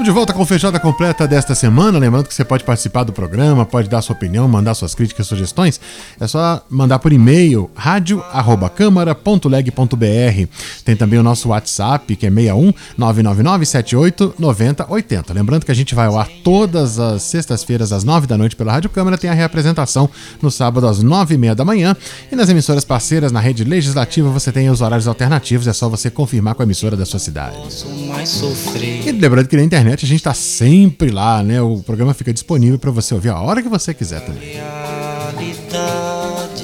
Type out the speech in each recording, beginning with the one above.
Estamos de volta com a feijoada completa desta semana. Lembrando que você pode participar do programa, pode dar sua opinião, mandar suas críticas, sugestões. É só mandar por e-mail radio@câmara.leg.br. Tem também o nosso WhatsApp, que é 61 999 78 90 80. Lembrando que a gente vai ao ar todas as sextas-feiras às 9 da noite pela Rádio Câmara. Tem a reapresentação no sábado às 9 e meia da manhã. E nas emissoras parceiras na rede legislativa você tem os horários alternativos. É só você confirmar com a emissora da sua cidade. E lembrando que na internet internet a gente tá sempre lá, né? O programa fica disponível para você ouvir a hora que você quiser também.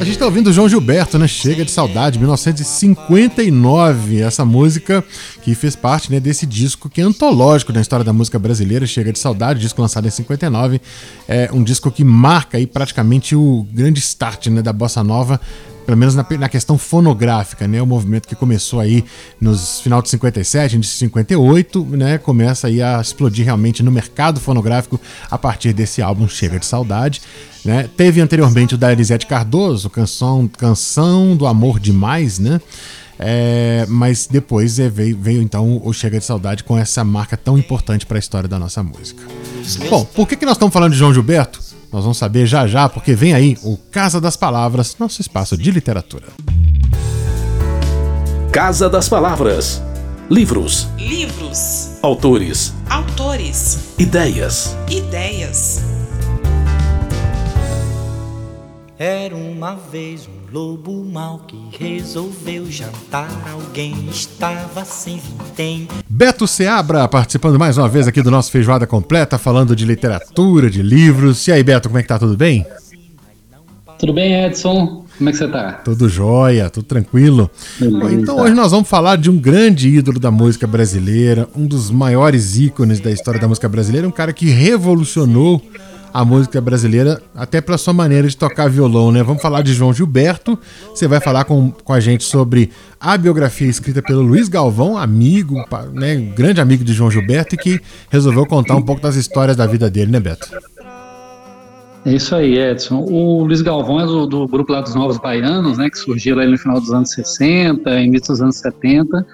A gente tá ouvindo o João Gilberto, né? Chega de Saudade, 1959. Essa música que fez parte né, desse disco que é antológico na história da música brasileira, Chega de Saudade, disco lançado em 59. É um disco que marca aí praticamente o grande start né, da bossa nova pelo menos na, na, questão fonográfica, né? O movimento que começou aí nos final de 57, início de 58, né? Começa aí a explodir realmente no mercado fonográfico a partir desse álbum Chega de Saudade, né? Teve anteriormente o da Elisete Cardoso, canção, canção do Amor Demais, né? É, mas depois é, veio, veio, então o Chega de Saudade com essa marca tão importante para a história da nossa música. Bom, por que, que nós estamos falando de João Gilberto? Nós vamos saber já já, porque vem aí o Casa das Palavras, nosso espaço de literatura. Casa das Palavras. Livros. Livros. Autores. Autores. Ideias. Ideias. Era uma vez um lobo mau que resolveu jantar. Alguém estava sem vintém. Beto Seabra participando mais uma vez aqui do nosso Feijoada Completa, falando de literatura, de livros. E aí, Beto, como é que tá? Tudo bem? Tudo bem, Edson? Como é que você tá? Tudo jóia, tudo tranquilo. Beleza. Então hoje nós vamos falar de um grande ídolo da música brasileira, um dos maiores ícones da história da música brasileira, um cara que revolucionou a música brasileira, até pela sua maneira de tocar violão, né? Vamos falar de João Gilberto. Você vai falar com, com a gente sobre a biografia escrita pelo Luiz Galvão, amigo, né? Grande amigo de João Gilberto e que resolveu contar um pouco das histórias da vida dele, né, Beto? É isso aí, Edson. O Luiz Galvão é do, do grupo lá dos Novos Baianos, né? Que surgiu lá no final dos anos 60, início dos anos 70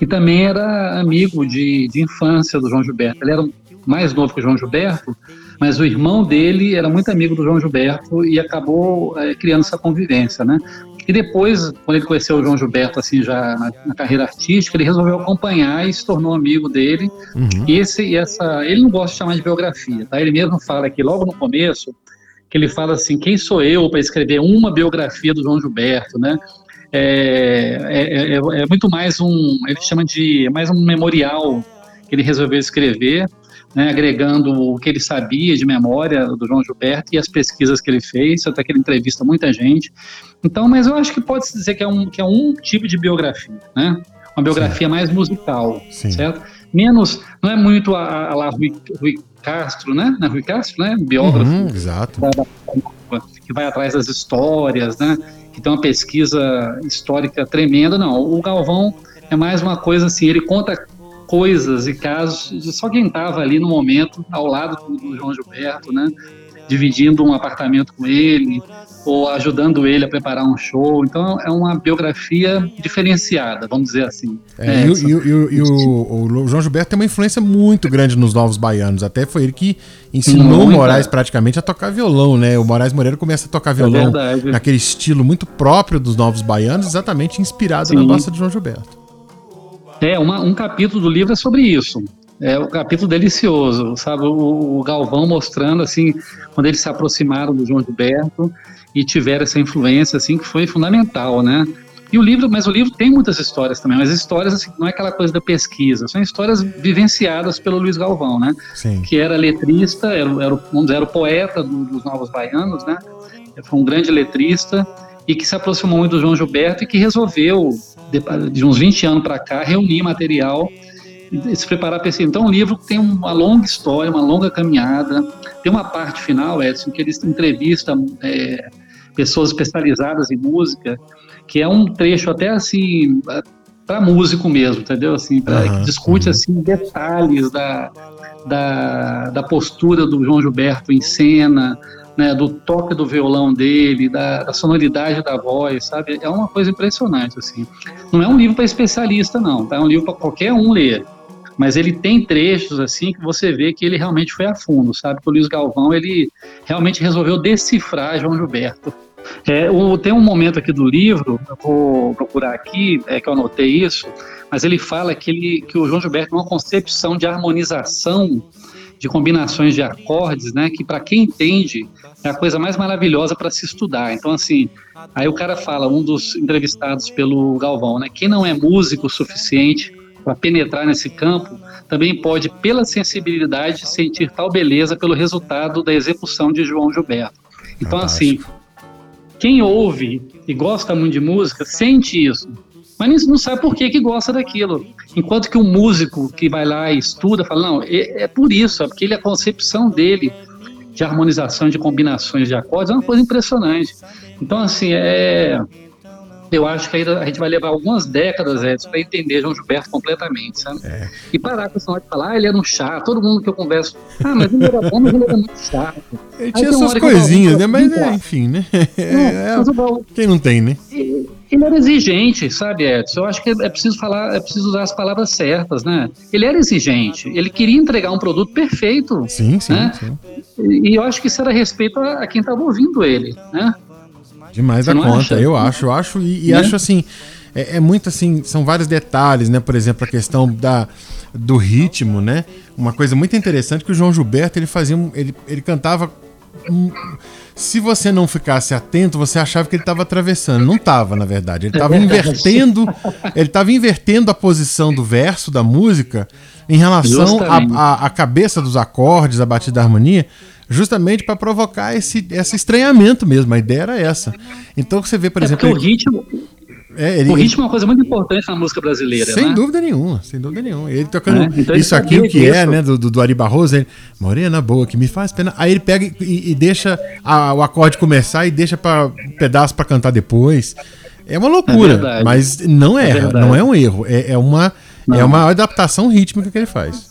e também era amigo de, de infância do João Gilberto. Ele era mais novo que o João Gilberto, mas o irmão dele era muito amigo do João Gilberto e acabou é, criando essa convivência, né? E depois, quando ele conheceu o João Gilberto, assim, já na, na carreira artística, ele resolveu acompanhar e se tornou amigo dele. Uhum. E, esse, essa, ele não gosta de chamar de biografia, tá? Ele mesmo fala que logo no começo, que ele fala assim, quem sou eu para escrever uma biografia do João Gilberto, né? É, é, é, é, muito mais um, ele chama de é mais um memorial que ele resolveu escrever né, agregando o que ele sabia de memória do João Gilberto e as pesquisas que ele fez, até que ele entrevista muita gente. Então, mas eu acho que pode-se dizer que é, um, que é um tipo de biografia, né? Uma biografia Sim. mais musical, Sim. certo? Menos, não é muito a, a lá Rui, Rui Castro, né? Não é Rui Castro, né? Biógrafo. Uhum, exato. Da, da, que vai atrás das histórias, né? Que tem uma pesquisa histórica tremenda. Não, o Galvão é mais uma coisa assim, ele conta coisas e casos de só quem estava ali no momento, ao lado do João Gilberto, né? Dividindo um apartamento com ele, ou ajudando ele a preparar um show. Então é uma biografia diferenciada, vamos dizer assim. É, é, e, e, e, e o, o, João Gilberto tem uma influência muito grande nos Novos Baianos. Até foi ele que ensinou o Moraes praticamente a tocar violão, né? O Moraes Moreira começa a tocar é violão é naquele estilo muito próprio dos Novos Baianos, exatamente inspirado Sim. na bossa de João Gilberto. É, uma, um capítulo do livro é sobre isso. É um capítulo delicioso, sabe? O, o, Galvão mostrando, assim, quando eles se aproximaram do João Gilberto e tiveram essa influência, assim, que foi fundamental, né? E o livro, mas o livro tem muitas histórias também, mas histórias, assim, não é aquela coisa da pesquisa, são histórias vivenciadas pelo Luiz Galvão, né? Sim. Que era letrista, era, era, dizer, era o poeta do, dos Novos Baianos, né? Foi um grande letrista e que se aproximou muito do João Gilberto e que resolveu de, de uns 20 anos para cá, reunir material e se preparar para esse. Então, o livro tem uma longa história, uma longa caminhada. Tem uma parte final, Edson, que eles entrevistam é, pessoas especializadas em música, que é um trecho até assim para músico mesmo, entendeu? Assim, pra, uhum, discute uhum. assim detalhes da, da, da postura do João Gilberto em cena, né, do toque do violão dele, da, da, sonoridade da voz, sabe? É uma coisa impressionante, assim. Não é um livro para especialista, não, tá? É um livro para qualquer um ler. Mas ele tem trechos, assim, que você vê que ele realmente foi a fundo, sabe? Que o Luiz Galvão, ele realmente resolveu decifrar João Gilberto. É, o, tem um momento aqui do livro, eu vou procurar aqui, é que eu anotei isso, mas ele fala que, ele, que o João Gilberto tem uma concepção de harmonização de combinações de acordes, né, que para quem entende é a coisa mais maravilhosa para se estudar. Então, assim, aí o cara fala, um dos entrevistados pelo Galvão, né, quem não é músico suficiente para penetrar nesse campo, também pode, pela sensibilidade, sentir tal beleza pelo resultado da execução de João Gilberto. Então, assim, quem ouve e gosta muito de música sente isso mas não sabe por que, que gosta daquilo. Enquanto que o músico que vai lá e estuda fala, não, é, é por isso, é porque ele, a concepção dele de harmonização, de combinações de acordes é uma coisa impressionante. Então, assim, é, eu acho que ainda a gente vai levar algumas décadas, Edson, para entender João Gilberto completamente, sabe? É. E parar com essa hora de falar, ah, ele era um chato, todo mundo que eu converso, ah, mas ele era bom, mas ele era muito chato. Ele tinha suas coisinhas, né? Mas, é, enfim, né? É, quem não tem, né? Ele era exigente, sabe, Edson? Eu acho que é preciso falar, é preciso usar as palavras certas, né? Ele era exigente, ele queria entregar um produto perfeito. Sim, sim. Né? sim. E, eu acho que isso era respeito a, a quem estava ouvindo ele, né? Demais da conta, acha? eu acho, eu acho, e, e né? acho assim, é, é, muito assim, são vários detalhes, né? Por exemplo, a questão da, do ritmo, né? Uma coisa muito interessante que o João Gilberto ele fazia, ele, ele cantava se você não ficasse atento, você achava que ele estava atravessando. Não estava, na verdade. Ele estava invertendo, ele estava invertendo a posição do verso da música em relação à cabeça dos acordes, a batida da harmonia, justamente para provocar esse, esse estranhamento mesmo. A ideia era essa. Então você vê, por é exemplo. O ritmo, é, ele, o ritmo é uma coisa muito importante na música brasileira, Sem né? dúvida nenhuma, sem dúvida nenhuma. Ele tocando é, então isso aqui, o que é, né, do, do, Ari Barroso, ele, Morena boa, que me faz pena. Aí ele pega e, e deixa a, o acorde começar e deixa para pedaço para cantar depois. É uma loucura, é mas não é, é não é um erro, é, é uma é uma adaptação rítmica que ele faz.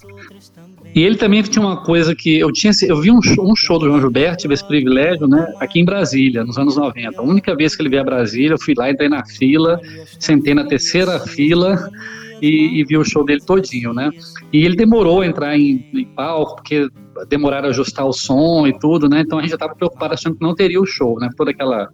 E ele também tinha uma coisa que eu tinha, eu vi um show, um show do João Gilberto, tive esse privilégio, né, aqui em Brasília, nos anos 90. A única vez que ele veio a Brasília, eu fui lá, entrei na fila, sentei na terceira fila e, e vi o show dele todinho, né? E ele demorou a entrar em, em palco, porque demoraram a ajustar o som e tudo, né? Então a gente já estava preocupado achando que não teria o show, né? Todo aquela,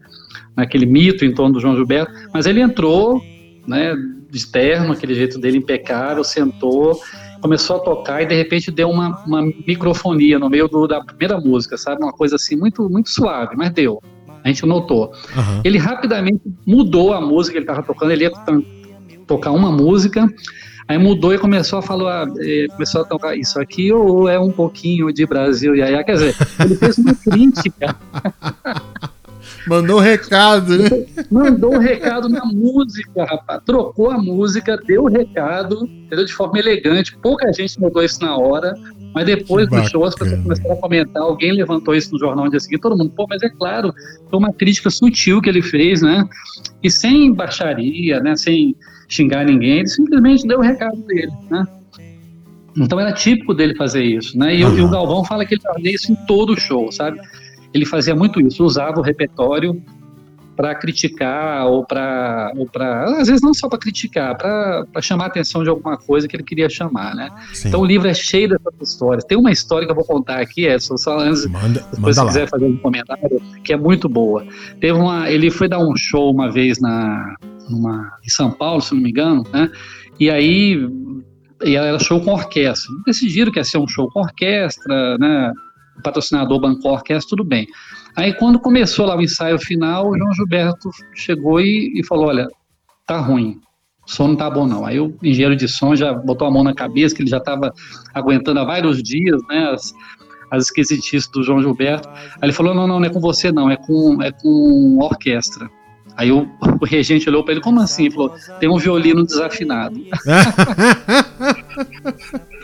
aquele mito em torno do João Gilberto. Mas ele entrou, né, de terno, aquele jeito dele impecável, sentou começou a tocar e de repente deu uma, uma microfonia no meio do, da primeira música, sabe? Uma coisa assim muito, muito suave, mas deu. A gente notou. Uhum. Ele rapidamente mudou a música que ele estava tocando, ele ia tocar uma música, aí mudou e começou a falar, eh, começou a tocar isso aqui ou é um pouquinho de Brasil, e aí, quer dizer, ele fez uma crítica. Mandou um recado, né? Mandou um recado na música, rapaz. Trocou a música, deu o recado, entendeu? De forma elegante. Pouca gente mudou isso na hora, mas depois do show as pessoas começaram a comentar. Alguém levantou isso no jornal no dia seguinte. Todo mundo, pô, mas é claro, foi uma crítica sutil que ele fez, né? E sem baixaria, né? Sem xingar ninguém, ele simplesmente deu o recado dele, né? Então era típico dele fazer isso, né? E, uhum. e o Galvão fala que ele fazia isso em todo o show, sabe? Ele fazia muito isso, usava o repertório para criticar ou para ou para às vezes não só para criticar, para chamar a atenção de alguma coisa que ele queria chamar, né? Sim. Então o livro é cheio dessas histórias. Tem uma história que eu vou contar aqui, é só, antes, manda, manda se quiser fazer um comentário, que é muito boa. Teve uma, ele foi dar um show uma vez na numa, em São Paulo, se não me engano, né? E aí e era show com orquestra. Decidiram que ia ser um show com orquestra, né? Patrocinador bancou a orquestra, tudo bem. Aí quando começou lá o ensaio final, o João Gilberto chegou e, e falou, olha, tá ruim, o som não tá bom não. Aí o engenheiro de som já botou a mão na cabeça, que ele já estava aguentando há vários dias, né, as, as esquisitices do João Gilberto. Aí ele falou, não, não, não é com você não, é com, é com orquestra. Aí o, o regente olhou para ele, como assim? Ele falou, tem um violino desafinado.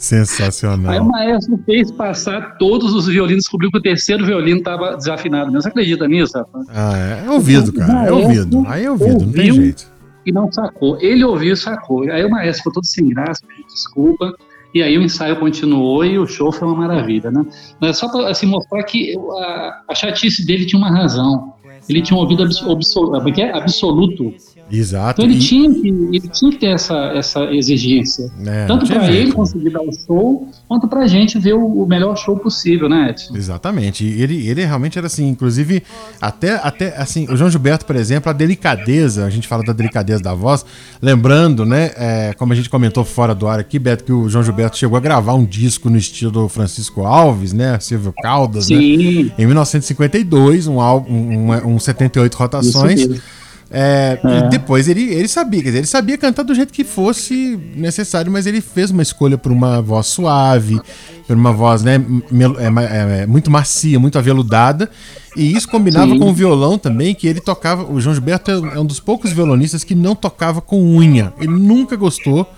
Sensacional. Aí o maestro fez passar todos os violinos, descobriu que o terceiro violino estava desafinado. Você acredita nisso, rapaz? Ah, é, é ouvido, cara. É ouvido. Aí é ouvido, não tem jeito. E não sacou. Ele ouviu e sacou. Aí o maestro ficou todo sem graça, desculpa. E aí o ensaio continuou e o show foi uma maravilha, né? Mas só para assim, mostrar que a, a chatice dele tinha uma razão. Ele tinha um ouvido absoluto, é absoluto Exato. então ele, E- tinha que, ele tinha que ter essa, essa exigência. É, Tanto para ele conseguir dar o show, quanto pra gente ver o, o melhor show possível, né, Edson? Exatamente. E ele, ele realmente era assim, inclusive, até, até assim, o João Gilberto, por exemplo, a delicadeza, a gente fala da delicadeza da voz, lembrando, né, é, como a gente comentou fora do ar aqui, Beto, que o João Gilberto chegou a gravar um disco no estilo do Francisco Alves, né, Silvio Caldas, né? Sim, Em 1952, um álbum, um, um 78 rotações. Isso mesmo. É, É. Depois ele, ele sabia, quer dizer, ele sabia cantar do jeito que fosse necessário, mas ele fez uma escolha por uma voz suave, por uma voz né, é, é, é, muito macia, muito aveludada. E isso combinava Sim. com o violão também, que ele tocava. O João Gilberto é um dos poucos violonistas que não tocava com unha. Ele nunca gostou.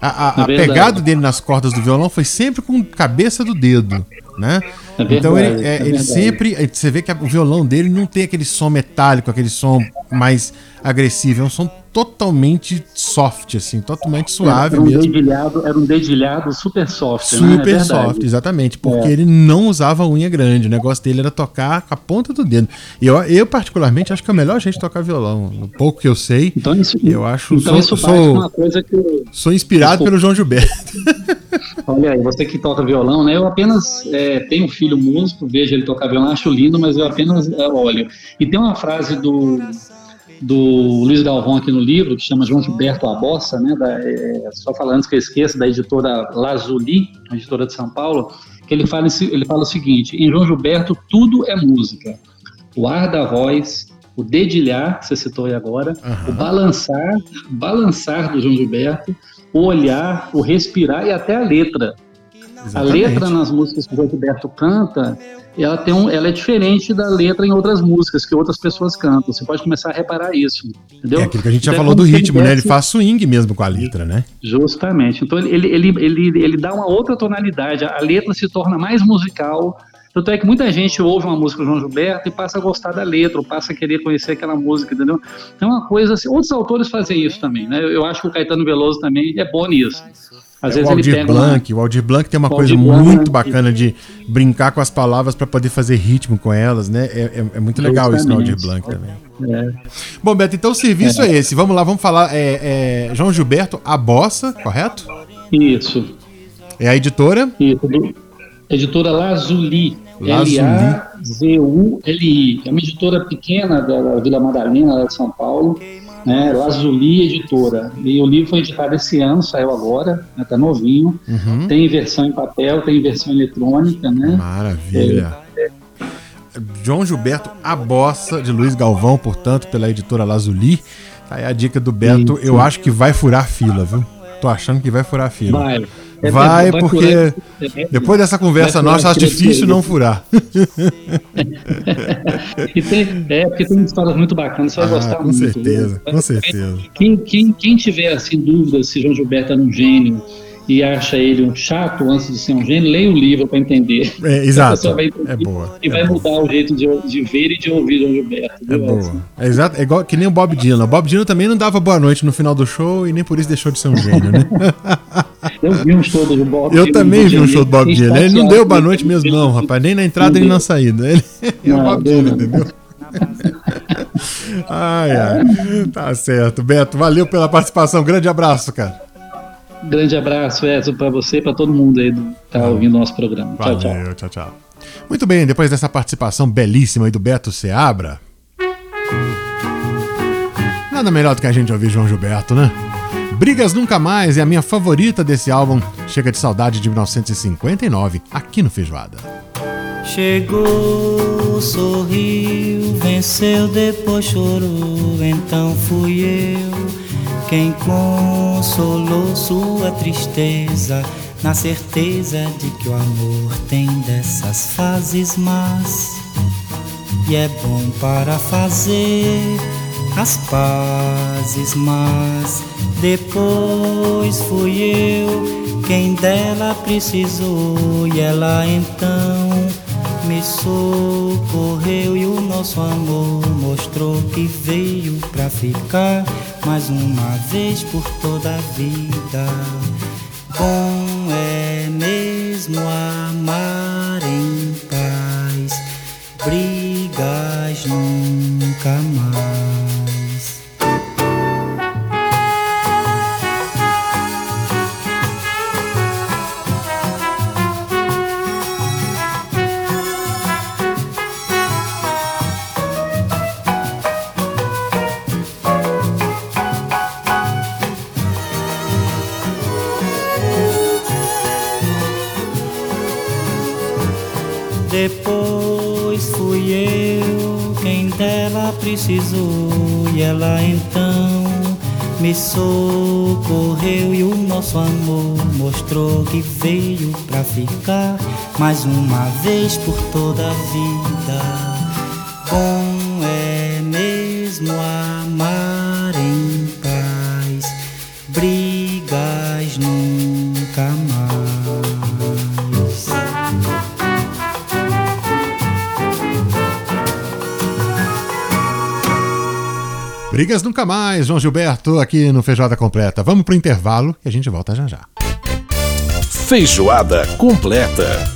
A, a- É a pegada dele nas cordas do violão foi sempre com cabeça do dedo, né? É então ele, verdade, é, é ele verdade. sempre. Você vê que o violão dele não tem aquele som metálico, aquele som mais agressivo. É um som totalmente soft, assim, totalmente suave era um mesmo. dedilhado, era um dedilhado super soft, né? É Super verdade. soft, exatamente. Porque É. ele não usava unha grande. O negócio dele era tocar com a ponta do dedo. E eu, eu particularmente, acho que é o melhor jeito de tocar violão. No pouco que eu sei, Então isso, eu acho. então sou, sou- uma coisa que eu- sou inspirado pelo João Gilberto. Olha aí, você que toca violão, né? Eu apenas é, tenho um filho músico, vejo ele tocar violão, acho lindo, mas eu apenas é, olho. E tem uma frase do, do Luiz Galvão aqui no livro, que chama João Gilberto A Bossa, né? Da, é, só falando antes que eu esqueça, da editora Lazuli, a editora de São Paulo, que ele fala, ele fala o seguinte: em João Gilberto tudo é música. O ar da voz, o dedilhar, que você citou aí agora, o balançar, balançar do João Gilberto, o olhar, o respirar e até a letra. A letra nas músicas que o João Gilberto canta, ela, tem um, ela é diferente da letra em outras músicas que outras pessoas cantam. Você pode começar a reparar isso, entendeu? É aquilo que a gente já Então, falou do ritmo, né? Ele faz swing mesmo com a letra, né? Justamente. Então ele, ele, ele, ele, ele dá uma outra tonalidade. A letra se torna mais musical. Tanto é que muita gente ouve uma música do João Gilberto e passa a gostar da letra, ou passa a querer conhecer aquela música, entendeu? Então é uma coisa assim. Outros autores fazem isso também, né? Eu, eu acho que o Caetano Veloso também é bom nisso. Às É, vezes o ele Aldir pega uma- Blanc, o Aldir Blanc tem uma coisa Blanc, muito bacana de brincar com as palavras para poder fazer ritmo com elas, né? É, é- é muito legal isso no Aldir Blanc também. É. Bom, Beto, então o serviço é, esse. Vamos lá, vamos falar. É, é João Gilberto, a bossa, correto? Isso. É a editora. Isso, editora Lazuli. Lazuli. L-A-Z-U-L-I. É uma editora pequena da da Vila Madalena, lá de São Paulo. Né? Lazuli Editora. E o livro foi editado esse ano, saiu agora, né? tá novinho. Uhum. Tem versão em papel, tem versão eletrônica, né? Maravilha. João Gilberto, a bossa, de Luiz Galvão, portanto, pela editora Lazuli. Tá aí a dica do Beto. Eu acho que vai furar fila, viu? Tô achando que vai furar fila. Vai. É, Vai, vai porque furar- é, depois dessa conversa nossa, acho difícil não furar. E tem, é, porque tem histórias muito bacanas, você vai Ah, gostar com muito. certeza, viu? com certeza. Quem, quem, quem tiver assim, dúvidas se João Gilberto era um gênio e acha ele um chato antes de ser um gênio, leia o livro para entender. É, exato. entender É boa. E é vai boa. mudar o jeito de, de ver e de ouvir João Gilberto. É boa. É exato, é igual que nem o Bob Dylan. O Bob Dylan também não dava boa noite no final do show e nem por isso deixou de ser um gênio, né? Eu vi um show do Bob Eu Dylan também vi um show do Bob Dylan. Ele não deu boa noite mesmo, não, rapaz. Nem na entrada nem deu. na saída. Ele é o Bob Dylan, entendeu? Ai, ai. Tá certo. Beto, valeu pela participação. Grande abraço, cara. Grande abraço, Edson, para você e para todo mundo aí que tá ouvindo o nosso programa. Tchau, tchau. Valeu, tchau, tchau. Muito bem, depois dessa participação belíssima aí do Beto Seabra. Nada melhor do que a gente ouvir João Gilberto, né? Brigas Nunca Mais é a minha favorita desse álbum. Chega de saudade de 1959, aqui no Feijoada. Chegou, sorriu, venceu, depois chorou. Então fui eu quem consolou sua tristeza, na certeza de que o amor tem dessas fases más. E é bom para fazer as pazes, mas depois fui eu quem dela precisou e ela então me socorreu e o nosso amor mostrou que veio pra ficar mais uma vez por toda a vida com ela. mesmo amar precisou e ela então me socorreu e o nosso amor mostrou que veio pra ficar mais uma vez por toda a vida. Bom Brigas nunca mais, João Gilberto, aqui no Feijoada Completa. Vamos pro intervalo e a gente volta já já. Feijoada completa.